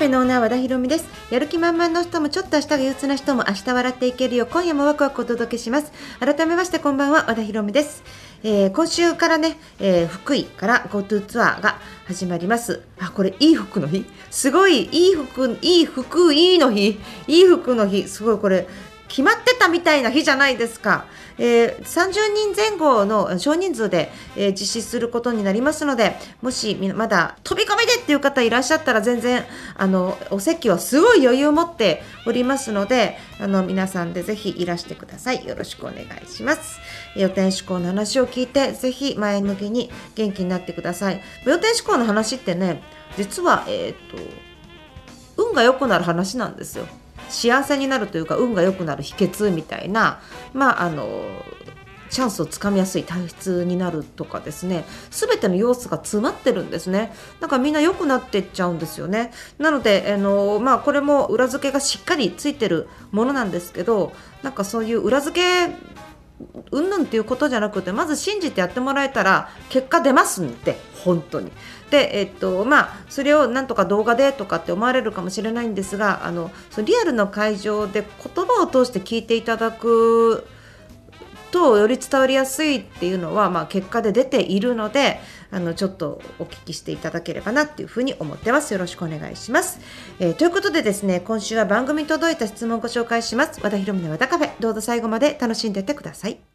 フェのオーナー和田ひろみです。やる気満々の人もちょっと明日が憂鬱な人も明日笑っていけるよ。う今夜もワクワクお届けします。改めましてこんばんは和田ひろみです、えー今週からね、えー福井から GoTo ツアーが始まります。あこれいい服の日？すごいいい服いい服いいの日？いい服の日。すごいこれ決まってたみたいな日じゃないですか、えー30人前後の少人数で、えー実施することになりますのでもしまだ飛び込みでっていう方いらっしゃったら全然あのお席はすごい余裕を持っておりますのであの皆さんでぜひいらしてください。よろしくお願いします。予定志向の話を聞いてぜひ前向きに元気になってください。予定志向の話ってね実はえっ、と運が良くなる話なんですよ。幸せになるというか運が良くなる秘訣みたいなまああのチャンスをつかみやすい体質になるとかですね。全ての要素が詰まってるんですね。だからみんな良くなってっちゃうんですよね。なのであの、まあ、これも裏付けがしっかりついてるものなんですけどなんかそういう裏付けうんぬんっていうことじゃなくてまず信じてやってもらえたら結果出ますんで本当に。でえっとまあそれをなんとか動画でとかって思われるかもしれないんですがあのそのリアルの会場で言葉を通して聞いていただくとより伝わりやすいっていうのは、まあ、結果で出ているのであのちょっとお聞きしていただければなっていうふうに思ってます。よろしくお願いします、えーということでですね今週は番組に届いた質問をご紹介します。和田ひろみの和田カフェ。どうぞ最後まで楽しんでってください。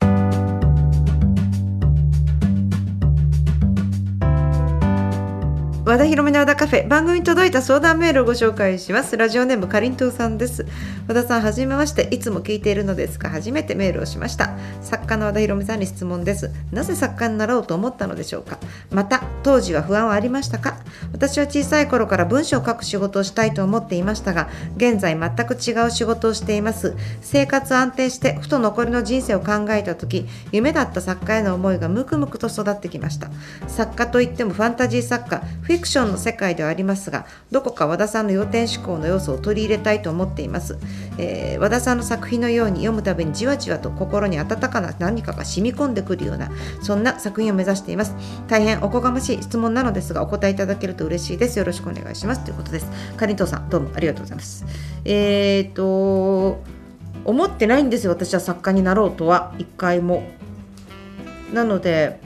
和田ひろみの和田カフェ。番組に届いた相談メールをご紹介します。ラジオネームかりんとうさんです。和田さんはじめまして。いつも聞いているのですが初めてメールをしました。作家の和田ひろみさんに質問です。なぜ作家になろうと思ったのでしょうか。また当時は不安はありましたか。私は小さい頃から文章を書く仕事をしたいと思っていましたが現在全く違う仕事をしています。生活安定してふと残りの人生を考えた時夢だった作家への思いがムクムクと育ってきました。作家といってもファンタジー作家フィクションの世界ではありますがどこか和田さんの要点思考の要素を取り入れたいと思っています、えー和田さんの作品のように読むたびにじわじわと心に温かな何かが染み込んでくるようなそんな作品を目指しています。大変おこがましい質問なのですがお答えいただけると嬉しいです。よろしくお願いします。ということです。かりんとうさんどうもありがとうございます。えー、と思ってないんですよ私は作家になろうとは。一回も。なので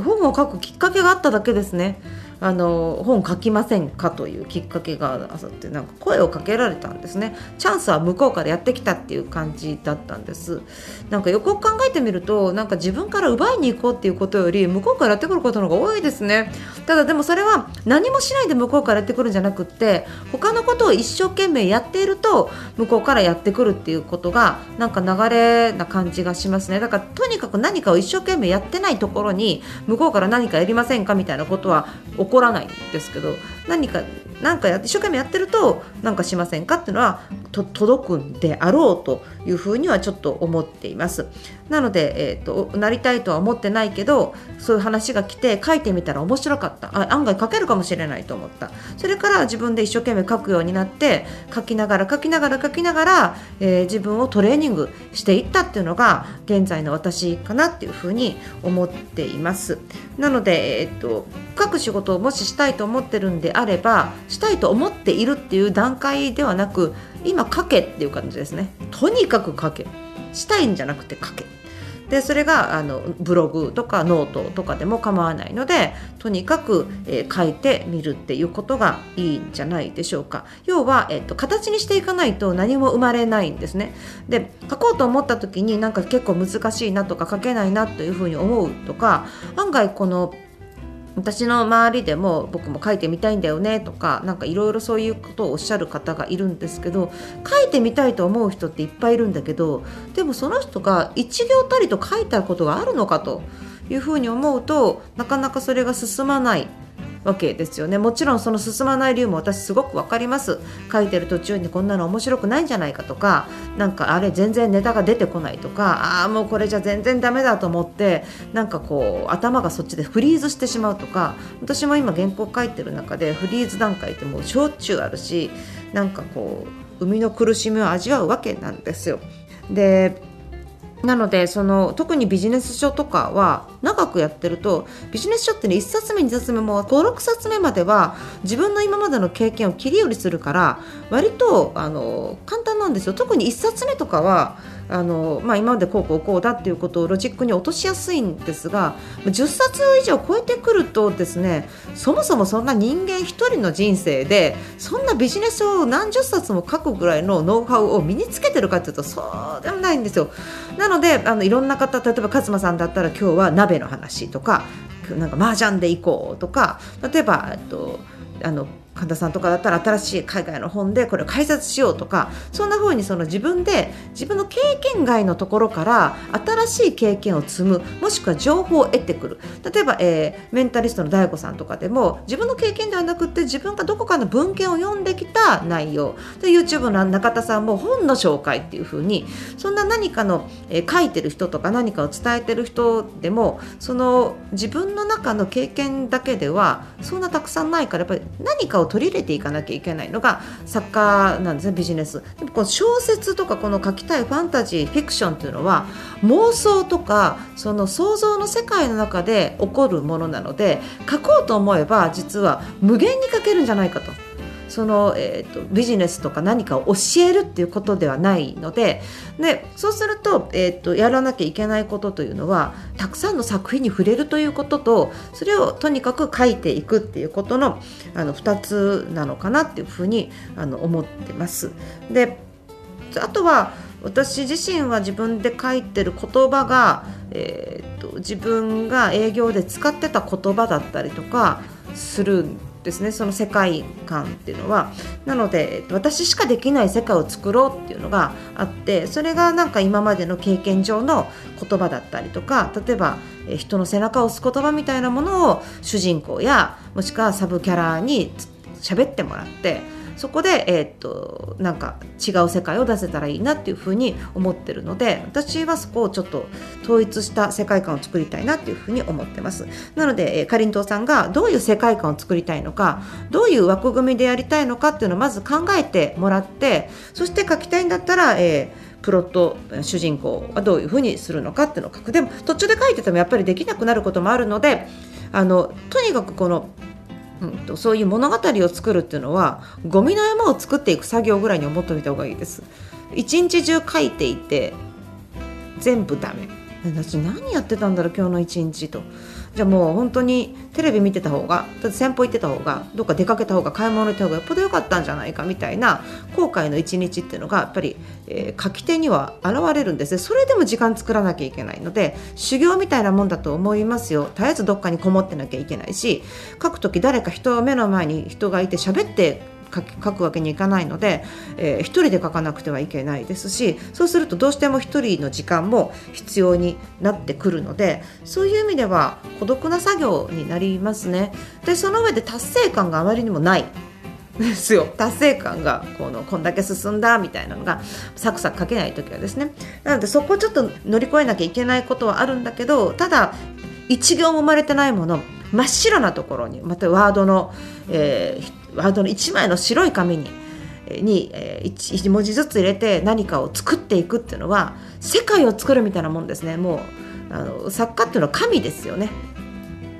本を書くきっかけがあっただけですね。あの本書きませんかというきっかけがあってなんか声をかけられたんですね。チャンスは向こうからやってきたっていう感じだったんです。なんかよく考えてみるとなんか自分から奪いに行こうっていうことより向こうからやってくることの方が多いですね。ただでもそれは何もしないで向こうからやってくるんじゃなくって他のことを一生懸命やっていると向こうからやってくるっていうことがなんか流れな感じがしますね。だからとにかく何かを一生懸命やってないところに向こうから何かやりませんかみたいなことは起こらないんですけど何か何かやって一生懸命やってると何かしませんかっていうのはと届くんであろうというふうにはちょっと思っています。なので、えー、となりたいとは思ってないけどそういう話が来て書いてみたら面白かった。あ案外書けるかもしれないと思った。それから自分で一生懸命書くようになって書きながら書きながら書きながら、えー自分をトレーニングしていったっていうのが現在の私かなっていうふうに思っています。なので、えー、と書く仕事をもししたいと思ってるんであればしたいと思っているっていう段階ではなく今書けっていう感じですね。とにかく書け。したいんじゃなくて書け。でそれがあのブログとかノートとかでも構わないのでとにかく、えー書いてみるっていうことがいいんじゃないでしょうか。要は、えっと形にしていかないと何も生まれないんですね。で書こうと思った時になんか結構難しいなとか書けないなというふうに思うとか案外この私の周りでも僕も書いてみたいんだよねとかなんかいろいろそういうことをおっしゃる方がいるんですけど書いてみたいと思う人っていっぱいいるんだけどでもその人が一行たりと書いたことがあるのかというふうに思うとなかなかそれが進まない。わけですよねもちろんその進まない理由も私すごくわかります書いてる途中にこんなの面白くないんじゃないかとかなんかあれ全然ネタが出てこないとかああもうこれじゃ全然ダメだと思ってなんかこう頭がそっちでフリーズしてしまうとか私も今原稿書いてる中でフリーズ段階ってもうしょっちゅうあるしなんかこう生みの苦しみを味わうわけなんですよ。でなのでその特にビジネス書とかは長くやってるとビジネス書ってね1冊目2冊目も56冊目までは自分の今までの経験を切り売りするから割とあの簡単なんですよ。特に1冊目とかはあの、まあ、今までこうこうこうだっていうことをロジックに落としやすいんですが10冊以上超えてくるとですねそもそもそんな人間1人の人生でそんなビジネスを何十冊も書くぐらいのノウハウを身につけてるかというとそうでもないんですよ。なのであのいろんな方例えば勝間さんだったら今日は鍋の話とかなんか麻雀で行こうとか例えばとあの神田さんとかだったら新しい海外の本でこれを解説しようとかそんな風にその自分で自分の経験外のところから新しい経験を積むもしくは情報を得てくる。例えば、えー、メンタリストの DAIGO さんとかでも自分の経験ではなくて自分がどこかの文献を読んできた内容。で YouTube の中田さんも本の紹介っていう風にそんな何かの、えー、書いてる人とか何かを伝えてる人でもその自分の中の経験だけではそんなたくさんないからやっぱり何かを取り入れていかなきゃいけないのが作家なんですねビジネスでもこの小説とかこの書きたいファンタジーフィクションっていうのは妄想とかその想像の世界の中で起こるものなので書こうと思えば実は無限に書けるんじゃないかと。その、えーと、ビジネスとか何かを教えるっていうことではないのででそうすると,、えーと、やらなきゃいけないことというのはたくさんの作品に触れるということとそれをとにかく書いていくっていうことのあの2つなのかなっていうふうにあの思ってます。であとは私自身は自分で書いてる言葉が、えーと自分が営業で使ってた言葉だったりとかするんですね。その世界観っていうのは。なので私しかできない世界を作ろうっていうのがあってそれがなんか今までの経験上の言葉だったりとか例えば人の背中を押す言葉みたいなものを主人公やもしくはサブキャラに喋ってもらってそこで、えー、っとなんか違う世界を出せたらいいなっていうふうに思ってるので私はそこをちょっと統一した世界観を作りたいなっていうふうに思ってます。なので、えー、かりんとうさんがどういう世界観を作りたいのかどういう枠組みでやりたいのかっていうのをまず考えてもらってそして書きたいんだったら、えープロット主人公はどういうふうにするのかっていうのを書く。でも途中で書いててもやっぱりできなくなることもあるのであのとにかくこのうんと、そういう物語を作るっていうのはゴミの山を作っていく作業ぐらいに思っておいた方がいいです。一日中書いていて全部ダメ。私何やってたんだろう今日の一日と。じゃあもう本当にテレビ見てた方がだって散歩行ってた方がどっか出かけた方が買い物行った方がよっぽど良かったんじゃないかみたいな後悔の一日っていうのがやっぱり、えー、書き手には現れるんです。ねそれでも時間作らなきゃいけないので修行みたいなもんだと思いますよ。絶えずどっかにこもってなきゃいけないし書く時誰か人目の前に人がいて喋って書くわけにいかないので、えー、1人で書かなくてはいけないですしそうするとどうしても1人の時間も必要になってくるのでそういう意味では孤独な作業になりますね。でその上で達成感があまりにもない。ですよ。達成感がこのこんだけ進んだみたいなのがサクサク書けない時はですね。なのでそこをちょっと乗り越えなきゃいけないことはあるんだけどただ一行も生まれてないもの真っ白なところにまたワードの、えー、ワードの1枚の白い紙にに 1, 1文字ずつ入れて何かを作っていくっていうのは世界を作るみたいなもんですね。もうあの作家っていうのは神ですよね。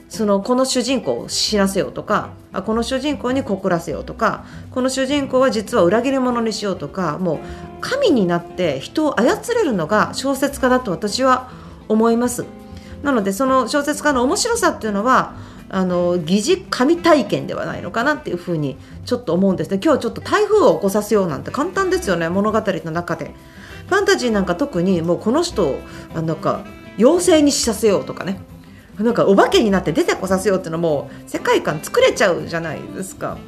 そのこの主人公を死なせようとかあこの主人公に告らせようとかこの主人公は実は裏切り者にしようとかもう神になって人を操れるのが小説家だと私は思います。なのでその小説家の面白さっていうのはあの疑似神体験ではないのかなっていうふうにちょっと思うんですね。今日ちょっと台風を起こさせようなんて簡単ですよね物語の中で。ファンタジーなんか特にもうこの人をなんか妖精にしさせようとかね。なんかお化けになって出てこさせようっていうのも世界観作れちゃうじゃないですか。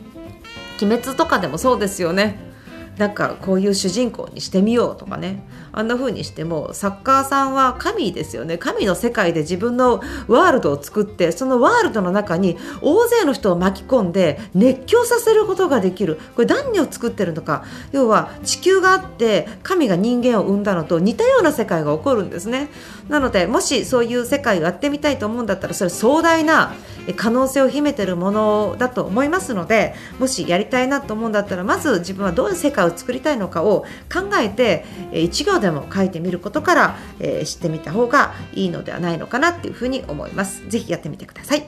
鬼滅とかでもそうですよね。なんかこういう主人公にしてみようとかね。あんな風にしても作家さんは神ですよね。神の世界で自分のワールドを作ってそのワールドの中に大勢の人を巻き込んで熱狂させることができる。これ何を作ってるのか。要は地球があって神が人間を生んだのと似たような世界が起こるんですね。なのでもしそういう世界をやってみたいと思うんだったらそれ壮大な可能性を秘めてるものだと思いますのでもしやりたいなと思うんだったらまず自分はどういう世界を作りたいのかを考えて1行でも書いてみることから、えー、知ってみた方がいいのではないのかなっていうふうに思います。ぜひやってみてください。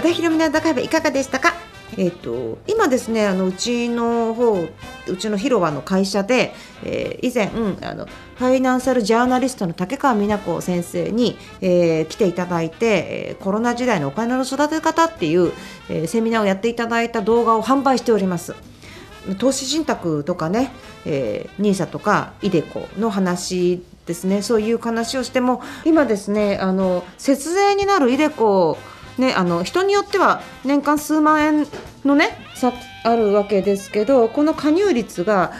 和田博美の高部いかがでしたか？えーと、今ですねあのうちの方うちの広場の会社で、えー、以前、うん、あのファイナンシャルジャーナリストの竹川美奈子先生に、えー、来ていただいて、えー、コロナ時代のお金の育て方っていう、えー、セミナーをやっていただいた動画を販売しております。投資信託とかね、えー、NISA とか iDeCo の話ですねそういう話をしても今ですねあの節税になる iDeCo ね、あの人によっては年間数万円のね差あるわけですけどこの加入率が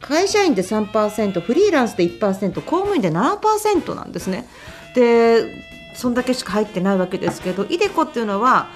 会社員で3%フリーランスで1%公務員で7%なんですね。でそんだけしか入ってないわけですけど iDeCo っていうのは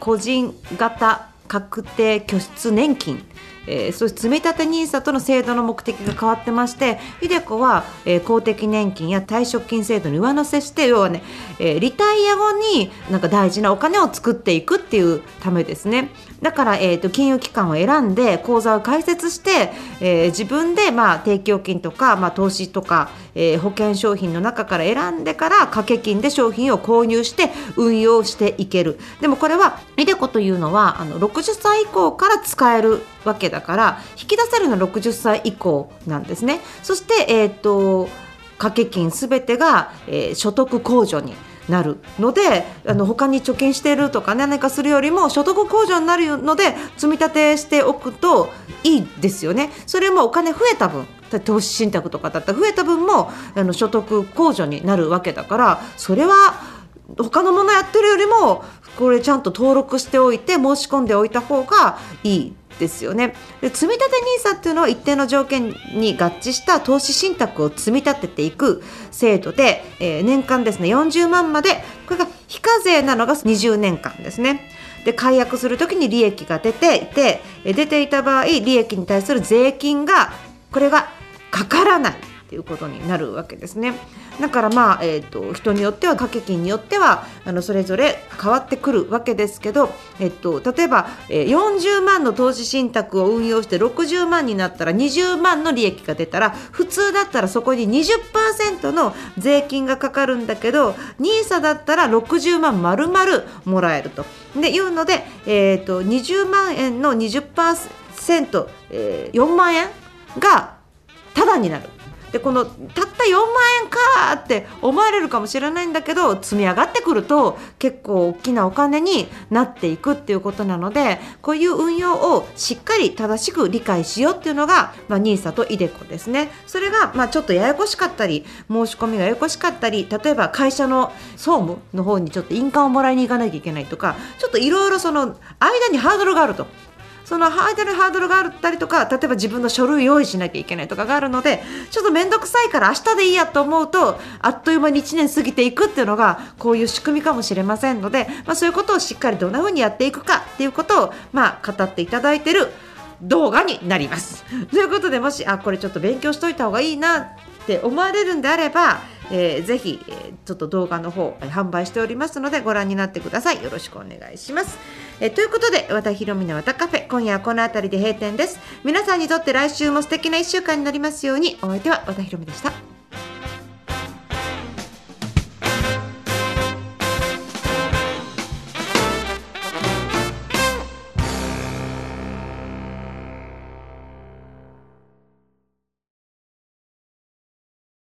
個人型確定拠出年金。えー、そして積立 NISA との制度の目的が変わってましてひでこは、えー、公的年金や退職金制度に上乗せして要はね、えー、リタイア後になんか大事なお金を作っていくっていうためですね。だから、えーと、金融機関を選んで口座を開設して、えー、自分で、まあ、定期預金とか、まあ、投資とか、えー、保険商品の中から選んでから掛け金で商品を購入して運用していける。でもこれは iDeCo というのはあの60歳以降から使えるわけだから引き出せるのは60歳以降なんですね。そして、えーと、掛け金すべてが、えー、所得控除になるのであの他に貯金しているとか、ね、何かするよりも所得控除になるので積み立てしておくといいですよね。それもお金増えた分投資信託とかだったら増えた分もあの所得控除になるわけだからそれは他のものやってるよりもこれちゃんと登録しておいて申し込んでおいた方がいいですよねで積立 NISA っていうのは一定の条件に合致した投資信託を積み立てていく制度で、えー、年間ですね40万までこれが非課税なのが20年間ですね。で解約する時に利益が出ていて出ていた場合利益に対する税金がこれがかからないっていうことになるわけですね。だからまあ、えーと、人によっては掛け金によってはあのそれぞれ変わってくるわけですけど、えっと、例えば、えー、40万の投資信託を運用して60万になったら20万の利益が出たら普通だったらそこに20%の税金がかかるんだけど NISA だったら60万丸々もらえると。でいうので、えーと、20万円の20%、えー、4万円がタダになる。でこのたった4万円かって思われるかもしれないんだけど積み上がってくると結構大きなお金になっていくっていうことなのでこういう運用をしっかり正しく理解しようっていうのが、まあ、NISA と iDeCo ですねそれが、まあ、ちょっとややこしかったり申し込みがややこしかったり例えば会社の総務の方にちょっと印鑑をもらいに行かなきゃいけないとかちょっといろいろその間にハードルがあると。そのハードルハードルがあったりとか例えば自分の書類用意しなきゃいけないとかがあるのでちょっと面倒くさいから明日でいいやと思うとあっという間に1年過ぎていくっていうのがこういう仕組みかもしれませんので、まあ、そういうことをしっかりどんな風にやっていくかっていうことを、まあ、語っていただいてる動画になります。ということでもしあこれちょっと勉強しといた方がいいなって思われるんであればえー、ぜひ、え、ちょっと動画の方販売しておりますのでご覧になってくださいよろしくお願いします、え、ということで和田ひろみの和田カフェ今夜はこの辺りで閉店です。皆さんにとって来週も素敵な1週間になりますように。お相手は和田ひろみでした。